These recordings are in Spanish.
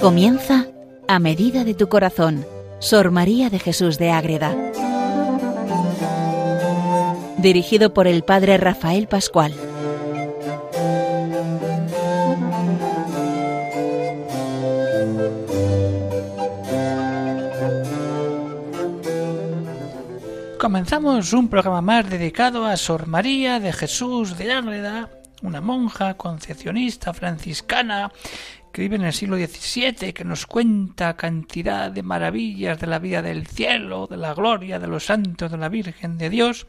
Comienza a medida de tu corazón, Sor María de Jesús de Ágreda. Dirigido por el Padre Rafael Pascual. Comenzamos un programa más dedicado a Sor María de Jesús de Ágreda, una monja concepcionista franciscana que vive en el siglo XVII, que nos cuenta cantidad de maravillas de la vida del cielo, de la gloria de los santos, de la Virgen de Dios,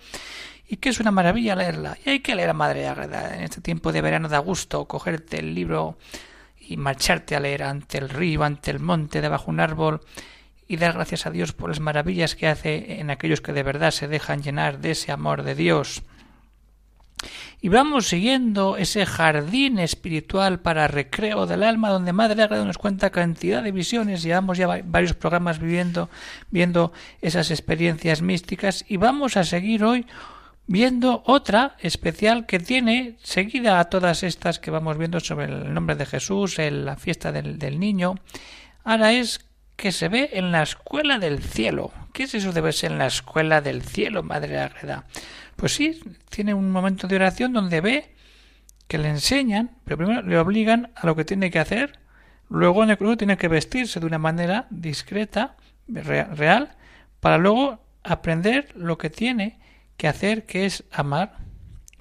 y que es una maravilla leerla. Y hay que leer a Madre Ágreda. En este tiempo de verano da gusto cogerte el libro y marcharte a leer ante el río, ante el monte, debajo de un árbol, y dar gracias a Dios por las maravillas que hace en aquellos que de verdad se dejan llenar de ese amor de Dios. Y vamos siguiendo ese jardín espiritual para recreo del alma, donde Madre Agreda nos cuenta cantidad de visiones. Llevamos ya varios programas viviendo, viendo esas experiencias místicas, y vamos a seguir hoy viendo otra especial que tiene, seguida a todas estas que vamos viendo sobre el nombre de Jesús, en la fiesta del, del niño. Ahora es que se ve en la escuela del cielo. ¿Qué es eso de verse en la escuela del cielo, Madre Agreda? Pues sí, tiene un momento de oración donde ve que le enseñan, pero primero le obligan a lo que tiene que hacer, luego en el club tiene que vestirse de una manera discreta, real, para luego aprender lo que tiene que hacer, que es amar,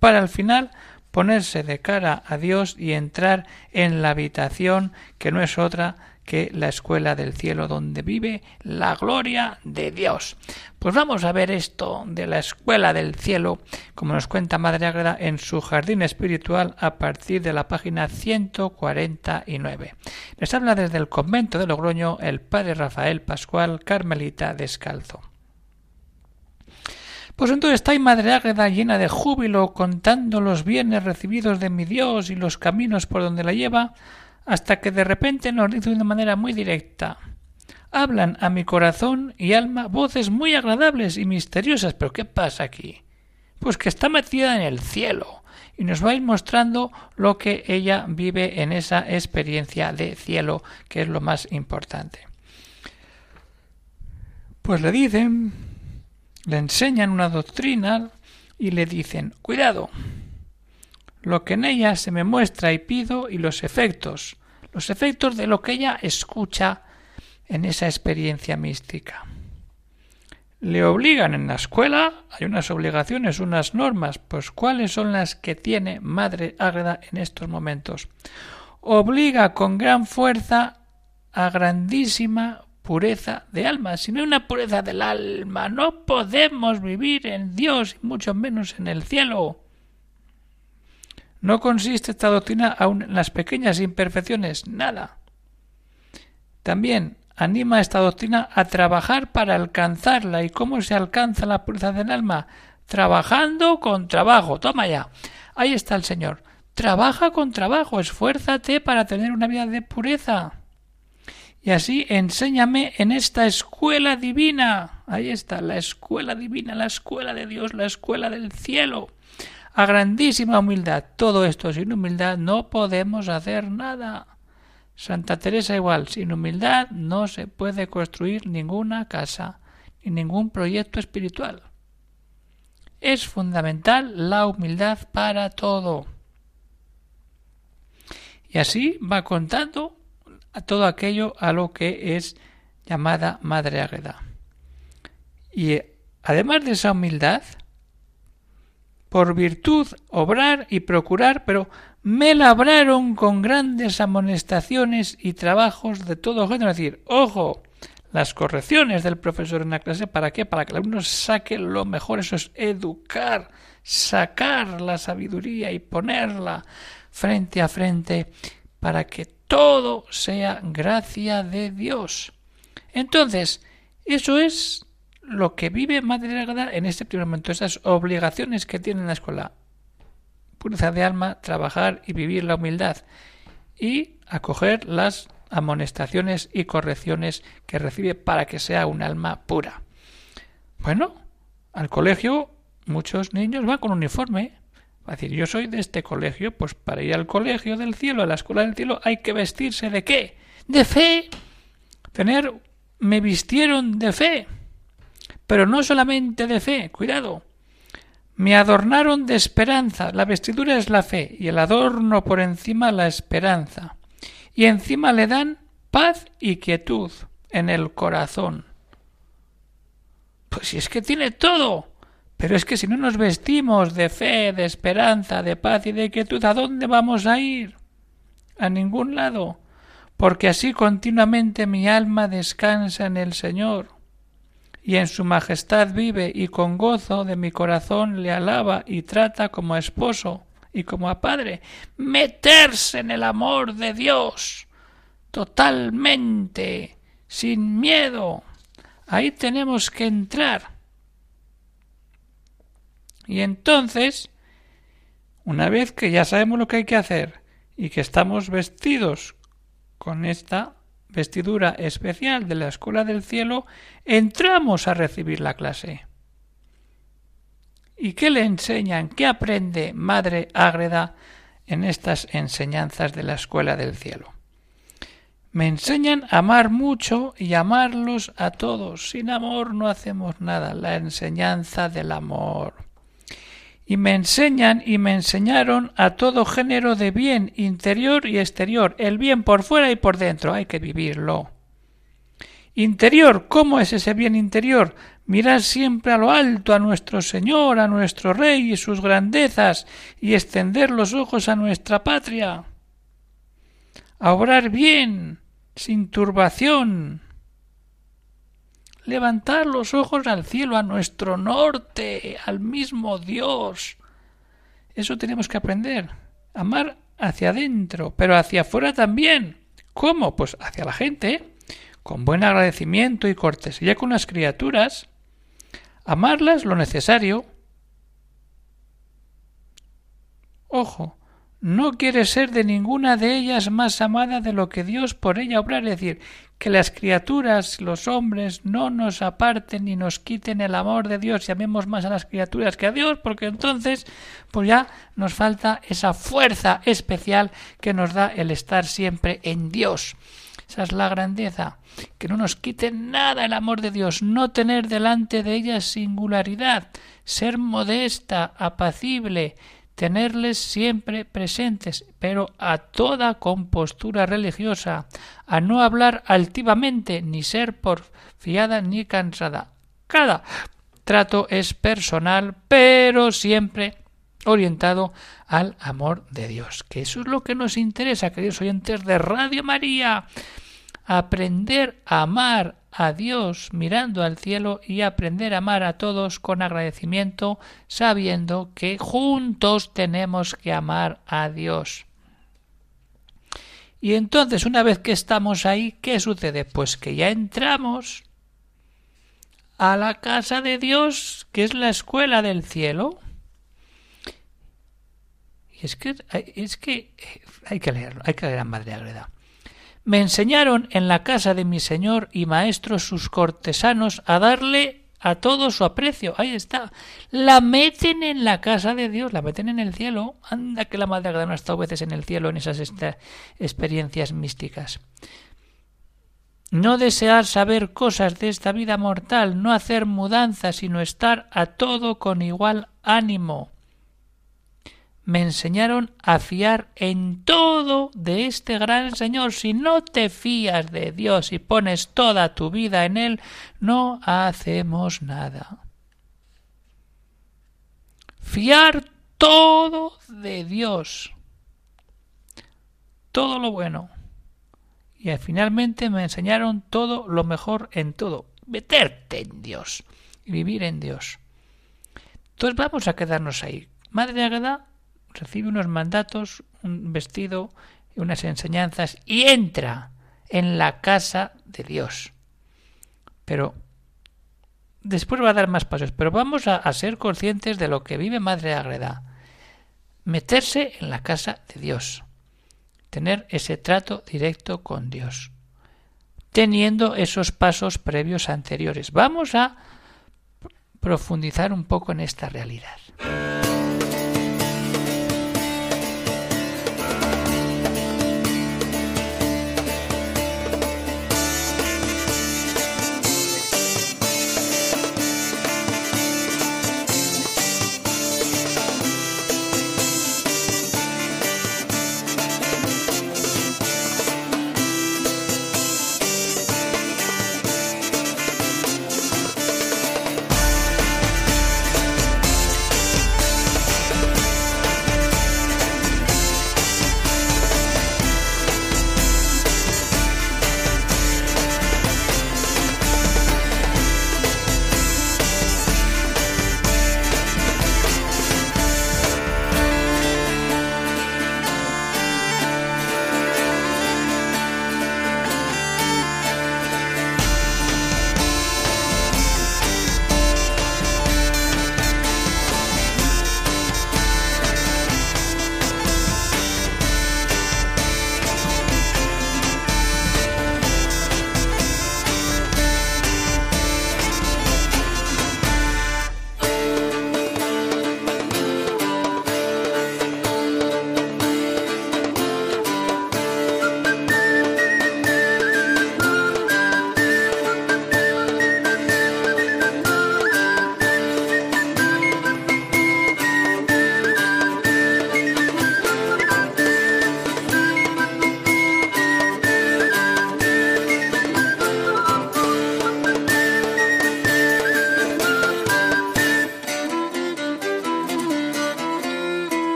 para al final ponerse de cara a Dios y entrar en la habitación que no es otra que la escuela del cielo donde vive la gloria de Dios. Pues vamos a ver esto de la escuela del cielo, como nos cuenta Madre Ágreda en su jardín espiritual a partir de la página 149. Les habla desde el convento de Logroño el padre Rafael Pascual Carmelita Descalzo. Pues entonces está ahí Madre Ágreda llena de júbilo, contando los bienes recibidos de mi Dios y los caminos por donde la lleva, hasta que de repente nos dice de una manera muy directa hablan a mi corazón y alma voces muy agradables y misteriosas. Pero ¿qué pasa aquí? Pues que está metida en el cielo y nos va a ir mostrando lo que ella vive en esa experiencia de cielo, que es lo más importante. Pues le dicen, le enseñan una doctrina y le dicen, cuidado, lo que en ella se me muestra y pido y los efectos, los efectos de lo que ella escucha en esa experiencia mística. Le obligan en la escuela, hay unas obligaciones, unas normas, pues ¿cuáles son las que tiene Madre Ágreda en estos momentos? Obliga con gran fuerza a grandísima pureza de alma. Si no hay una pureza del alma, no podemos vivir en Dios y mucho menos en el cielo. No consiste esta doctrina aún en las pequeñas imperfecciones, nada. También anima esta doctrina a trabajar para alcanzarla. ¿Y cómo se alcanza la pureza del alma? Trabajando con trabajo. Toma ya. Ahí está el Señor. Trabaja con trabajo, esfuérzate para tener una vida de pureza. Y así enséñame en esta escuela divina. Ahí está, la escuela divina, la escuela de Dios, la escuela del cielo a grandísima humildad. Todo esto sin humildad no podemos hacer nada. Santa Teresa igual, sin humildad no se puede construir ninguna casa ni ningún proyecto espiritual. Es fundamental la humildad para todo. Y así va contando a todo aquello a lo que es llamada Madre Águeda. Y además de esa humildad, por virtud obrar y procurar, pero me labraron con grandes amonestaciones y trabajos de todo género. Es decir, ojo, las correcciones del profesor en la clase, ¿para qué? Para que el alumno saque lo mejor, eso es educar, sacar la sabiduría y ponerla frente a frente para que todo sea gracia de Dios. Entonces, eso es lo que vive Madre en este primer momento, esas obligaciones que tiene en la escuela. Pureza de alma, trabajar y vivir la humildad y acoger las amonestaciones y correcciones que recibe para que sea un alma pura. Bueno, al colegio muchos niños van con uniforme. Va a decir, yo soy de este colegio, pues para ir al colegio del cielo, a la escuela del cielo, hay que vestirse de qué? de fe, tener, me vistieron de fe, pero no solamente de fe, cuidado, me adornaron de esperanza, la vestidura es la fe y el adorno por encima la esperanza, y encima le dan paz y quietud en el corazón. Pues si es que tiene todo. Pero es que si no nos vestimos de fe, de esperanza, de paz y de quietud, ¿a dónde vamos a ir? A ningún lado, porque así continuamente mi alma descansa en el Señor, y en su majestad vive, y con gozo de mi corazón le alaba y trata como a esposo y como a padre, meterse en el amor de Dios, totalmente, sin miedo, Ahí tenemos que entrar. Y entonces, una vez que ya sabemos lo que hay que hacer y que estamos vestidos con esta vestidura especial de la Escuela del Cielo, entramos a recibir la clase. ¿Y qué le enseñan? ¿Qué aprende Madre Ágreda en estas enseñanzas de la Escuela del Cielo? Me enseñan a amar mucho y amarlos a todos. Sin amor no hacemos nada. La enseñanza del amor. Y me enseñan y me enseñaron a todo género de bien interior y exterior. El bien por fuera y por dentro. Hay que vivirlo. Interior. ¿Cómo es ese bien interior? Mirar siempre a lo alto, a nuestro Señor, a nuestro Rey y sus grandezas, y extender los ojos a nuestra patria. A obrar bien, sin turbación. Levantar los ojos al cielo, a nuestro norte, al mismo Dios. Eso tenemos que aprender. Amar hacia adentro, pero hacia afuera también. ¿Cómo? Pues hacia la gente, con buen agradecimiento y cortesía con las criaturas. Amarlas lo necesario. Ojo, no quiere ser de ninguna de ellas más amada de lo que Dios por ella obra, es decir, que las criaturas, los hombres, no nos aparten ni nos quiten el amor de Dios y amemos más a las criaturas que a Dios, porque entonces pues ya nos falta esa fuerza especial que nos da el estar siempre en Dios. Esa es la grandeza, que no nos quite nada el amor de Dios, no tener delante de ellas singularidad, ser modesta, apacible, tenerles siempre presentes, pero a toda compostura religiosa, a no hablar altivamente, ni ser porfiada ni cansada. Cada trato es personal, pero siempre orientado al amor de Dios. Que eso es lo que nos interesa, queridos oyentes de Radio María. Aprender a amar a Dios mirando al cielo y aprender a amar a todos con agradecimiento, sabiendo que juntos tenemos que amar a Dios. Y entonces, una vez que estamos ahí, ¿qué sucede? Pues que ya entramos a la casa de Dios, que es la escuela del cielo. Y es que, es que hay que leerlo, hay que leer a Madre Agreda. Me enseñaron en la casa de mi señor y maestros sus cortesanos a darle a todo su aprecio. Ahí está. La meten en la casa de Dios, la meten en el cielo. Anda que la madre no ha estado veces en el cielo en esas experiencias místicas. No desear saber cosas de esta vida mortal, no hacer mudanzas, sino estar a todo con igual ánimo me enseñaron a fiar en todo de este gran Señor. Si no te fías de Dios y pones toda tu vida en Él, no hacemos nada. Fiar todo de Dios. Todo lo bueno. Y finalmente me enseñaron todo lo mejor en todo. Meterte en Dios. Vivir en Dios. Entonces vamos a quedarnos ahí. Madre Agueda recibe unos mandatos, un vestido unas enseñanzas y entra en la casa de Dios. Pero después va a dar más pasos, pero vamos a, ser conscientes de lo que vive Madre Agreda. Meterse en la casa de Dios. Tener ese trato directo con Dios. Teniendo esos pasos previos anteriores. Vamos a profundizar un poco en esta realidad.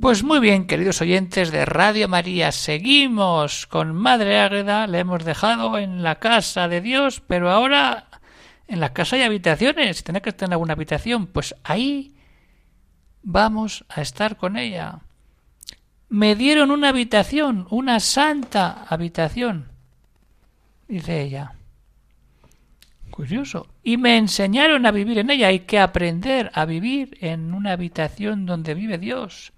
Pues muy bien, queridos oyentes de Radio María, seguimos con Madre Ágreda, le hemos dejado en la casa de Dios, pero ahora en la casa hay habitaciones, tiene que estar en alguna habitación, pues ahí vamos a estar con ella. Me dieron una habitación, una santa habitación, dice ella. Curioso. Y me enseñaron a vivir en ella. Hay que aprender a vivir en una habitación donde vive Dios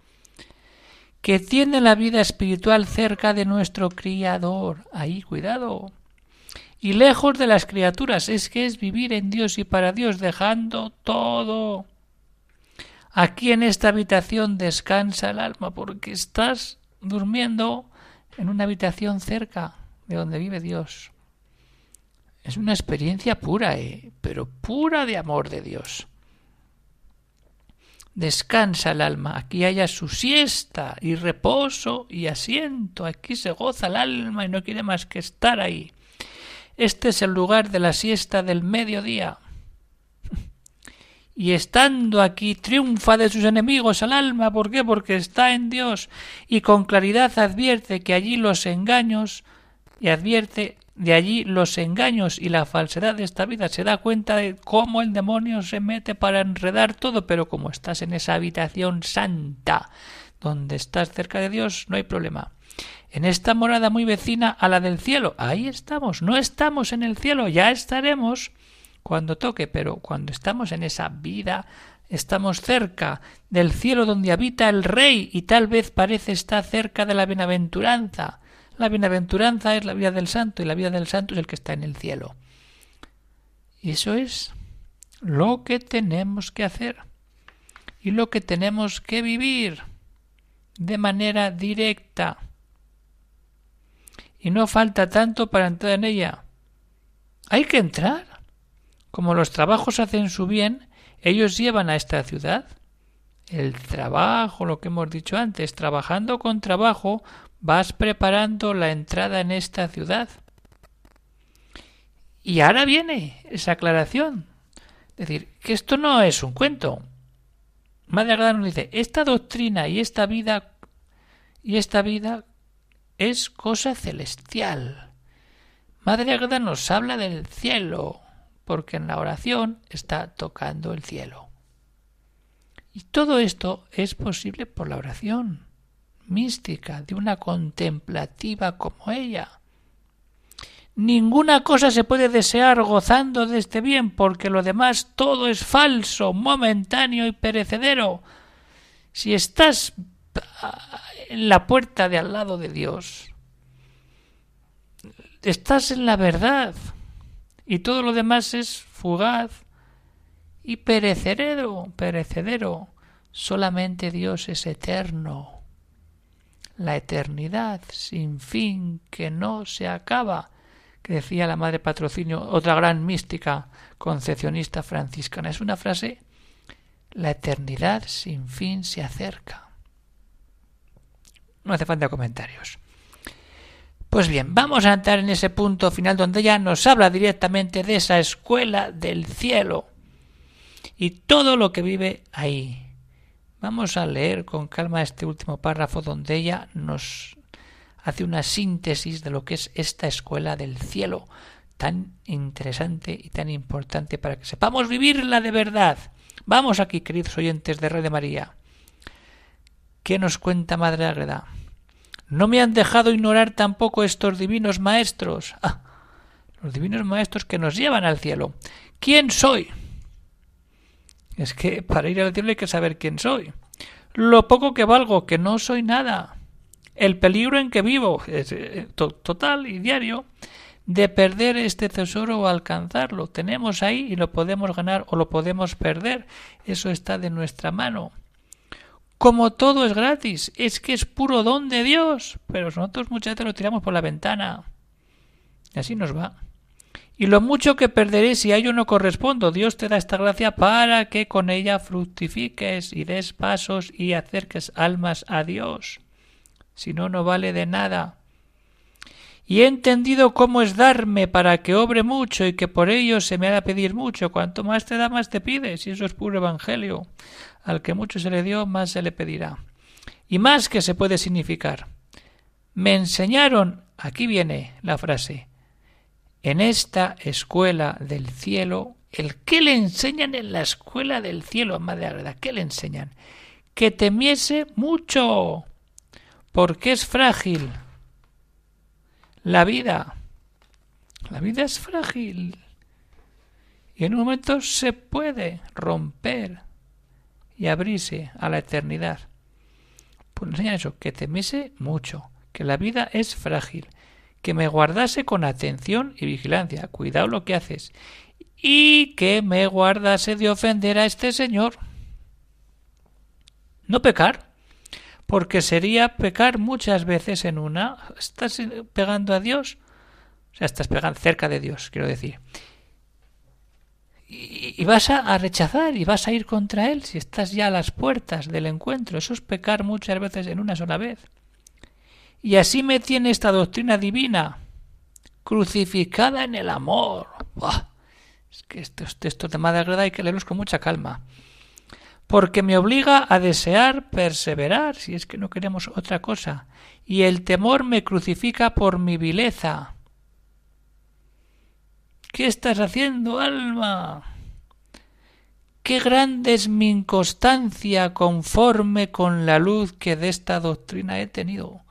que tiene la vida espiritual cerca de nuestro Criador. Ahí, cuidado. Y lejos de las criaturas, es que es vivir en Dios y para Dios, dejando todo. Aquí en esta habitación descansa el alma, porque estás durmiendo en una habitación cerca de donde vive Dios. Es una experiencia pura, ¿eh? pero pura de amor de Dios descansa el alma, aquí haya su siesta y reposo y asiento, aquí se goza el alma y no quiere más que estar ahí. Este es el lugar de la siesta del mediodía. Y estando aquí triunfa de sus enemigos el alma. ¿Por qué? Porque está en Dios y con claridad advierte que allí los engaños y advierte de allí los engaños y la falsedad de esta vida. Se da cuenta de cómo el demonio se mete para enredar todo, pero como estás en esa habitación santa, donde estás cerca de Dios, no hay problema. En esta morada muy vecina a la del cielo, ahí estamos, no estamos en el cielo, ya estaremos cuando toque, pero cuando estamos en esa vida, estamos cerca del cielo donde habita el Rey y tal vez parece estar cerca de la bienaventuranza. La bienaventuranza es la vida del santo y la vida del santo es el que está en el cielo. Y eso es lo que tenemos que hacer y lo que tenemos que vivir de manera directa. Y no falta tanto para entrar en ella. Hay que entrar. Como los trabajos hacen su bien, ellos llevan a esta ciudad el trabajo, lo que hemos dicho antes, trabajando con trabajo, vas preparando la entrada en esta ciudad. Y ahora viene esa aclaración. Es decir, que esto no es un cuento. Madre Agrada nos dice, esta doctrina y esta vida y esta vida es cosa celestial. Madre Agrada nos habla del cielo, porque en la oración está tocando el cielo. Y todo esto es posible por la oración mística, de una contemplativa como ella. Ninguna cosa se puede desear gozando de este bien, porque lo demás todo es falso, momentáneo y perecedero. Si estás en la puerta de al lado de Dios, estás en la verdad, y todo lo demás es fugaz y perecedero, perecedero. Solamente Dios es eterno la eternidad sin fin que no se acaba, que decía la Madre Patrocinio, otra gran mística concepcionista franciscana. Es una frase, la eternidad sin fin se acerca. No hace falta comentarios. Pues bien, vamos a entrar en ese punto final donde ya nos habla directamente de esa escuela del cielo y todo lo que vive ahí. Vamos a leer con calma este último párrafo donde ella nos hace una síntesis de lo que es esta escuela del cielo, tan interesante y tan importante para que sepamos vivirla de verdad. Vamos aquí, queridos oyentes de Red de María. ¿Qué nos cuenta Madre Ágreda? No me han dejado ignorar tampoco estos divinos maestros. Ah, los divinos maestros que nos llevan al cielo. ¿Quién soy? Es que para ir al cielo hay que saber quién soy. Lo poco que valgo, que no soy nada. El peligro en que vivo, es, eh, total y diario, de perder este tesoro o alcanzarlo. Tenemos ahí y lo podemos ganar o lo podemos perder. Eso está de nuestra mano. Como todo es gratis, es que es puro don de Dios, pero nosotros muchas veces lo tiramos por la ventana. Y así nos va y lo mucho que perderé si a ello no correspondo. Dios te da esta gracia para que con ella fructifiques y des pasos y acerques almas a Dios. Si no, no vale de nada. Y he entendido cómo es darme para que obre mucho y que por ello se me ha de pedir mucho. Cuanto más te da, más te pides, y eso es puro evangelio. Al que mucho se le dio, más se le pedirá. y más que se puede significar. Me enseñaron, aquí viene la frase, en esta escuela del cielo, el que le enseñan en la escuela del cielo, Madre Agreda, ¿qué le enseñan? Que temiese mucho, porque es frágil. La vida, la vida es frágil. Y en un momento se puede romper y abrirse a la eternidad. Pues enseña eso, que temiese mucho, que la vida es frágil, que me guardase con atención y vigilancia, cuidado lo que haces, y que me guardase de ofender a este Señor. No pecar, porque sería pecar muchas veces en una. Estás pegando a Dios, o sea, estás pegando cerca de Dios, quiero decir y, vas a, rechazar y vas a ir contra él si estás ya a las puertas del encuentro. Eso es pecar muchas veces en una sola vez. Y así me tiene esta doctrina divina, crucificada en el amor. Es que estos textos de Madre Agreda hay que leerlos con mucha calma. Porque me obliga a desear perseverar, si es que no queremos otra cosa. Y el temor me crucifica por mi vileza ¿Qué estás haciendo, alma? Qué grande es mi inconstancia conforme con la luz que de esta doctrina he tenido.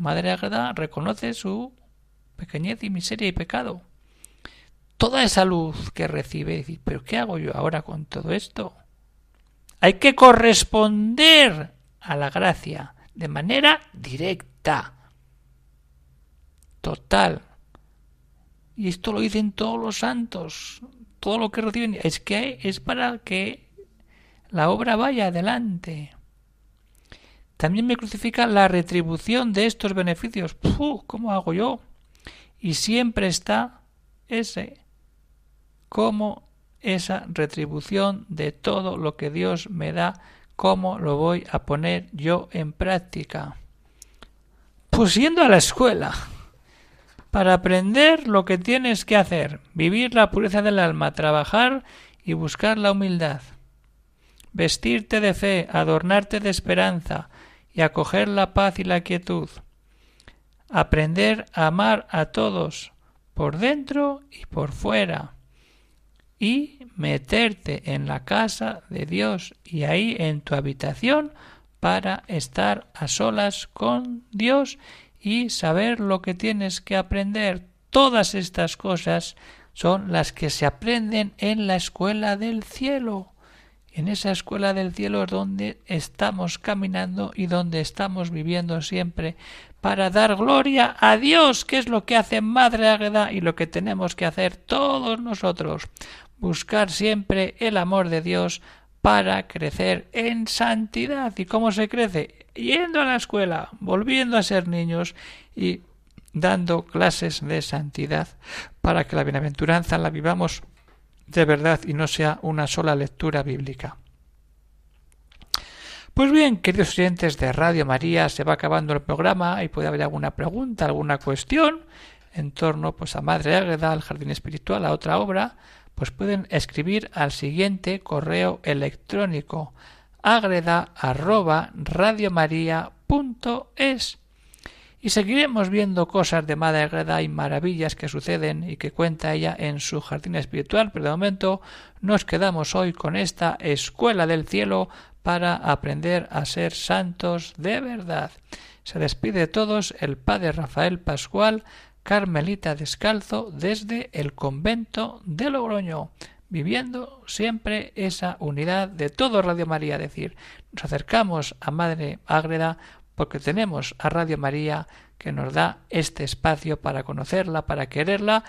Madre Agreda reconoce su pequeñez y miseria y pecado. Toda esa luz que recibe, dice, pero ¿qué hago yo ahora con todo esto? Hay que corresponder a la gracia de manera directa, total, y esto lo dicen todos los santos, todo lo que reciben, es que es para que la obra vaya adelante. También me crucifica la retribución de estos beneficios. ¡Puh! ¿Cómo hago yo? Y siempre está ese, cómo esa retribución de todo lo que Dios me da, cómo lo voy a poner yo en práctica. Pues yendo a la escuela para aprender lo que tienes que hacer, vivir la pureza del alma, trabajar y buscar la humildad, vestirte de fe, adornarte de esperanza y acoger la paz y la quietud, aprender a amar a todos, por dentro y por fuera, y meterte en la casa de Dios y ahí en tu habitación para estar a solas con Dios y saber lo que tienes que aprender. Todas estas cosas son las que se aprenden en la escuela del cielo. En esa escuela del cielo donde estamos caminando y donde estamos viviendo siempre para dar gloria a Dios, que es lo que hace Madre Águeda y lo que tenemos que hacer todos nosotros. Buscar siempre el amor de Dios para crecer en santidad. ¿Y cómo se crece? Yendo a la escuela, volviendo a ser niños y dando clases de santidad para que la bienaventuranza la vivamos de verdad y no sea una sola lectura bíblica. Pues bien, queridos oyentes de Radio María, se va acabando el programa y puede haber alguna pregunta, alguna cuestión en torno pues a Madre Águeda, al Jardín Espiritual, a otra obra, pues pueden escribir al siguiente correo electrónico agreda arroba es y seguiremos viendo cosas de Madre Agreda y maravillas que suceden y que cuenta ella en su jardín espiritual, pero de momento nos quedamos hoy con esta escuela del cielo para aprender a ser santos de verdad. Se despide de todos el Padre Rafael Pascual, carmelita descalzo desde el convento de Logroño, viviendo siempre esa unidad de todo Radio María, decir, nos acercamos a Madre Ágreda porque tenemos a Radio María que nos da este espacio para conocerla, para quererla,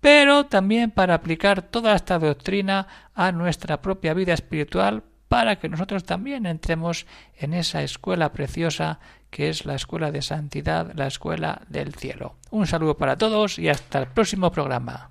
pero también para aplicar toda esta doctrina a nuestra propia vida espiritual para que nosotros también entremos en esa escuela preciosa que es la escuela de santidad, la escuela del cielo. Un saludo para todos y hasta el próximo programa.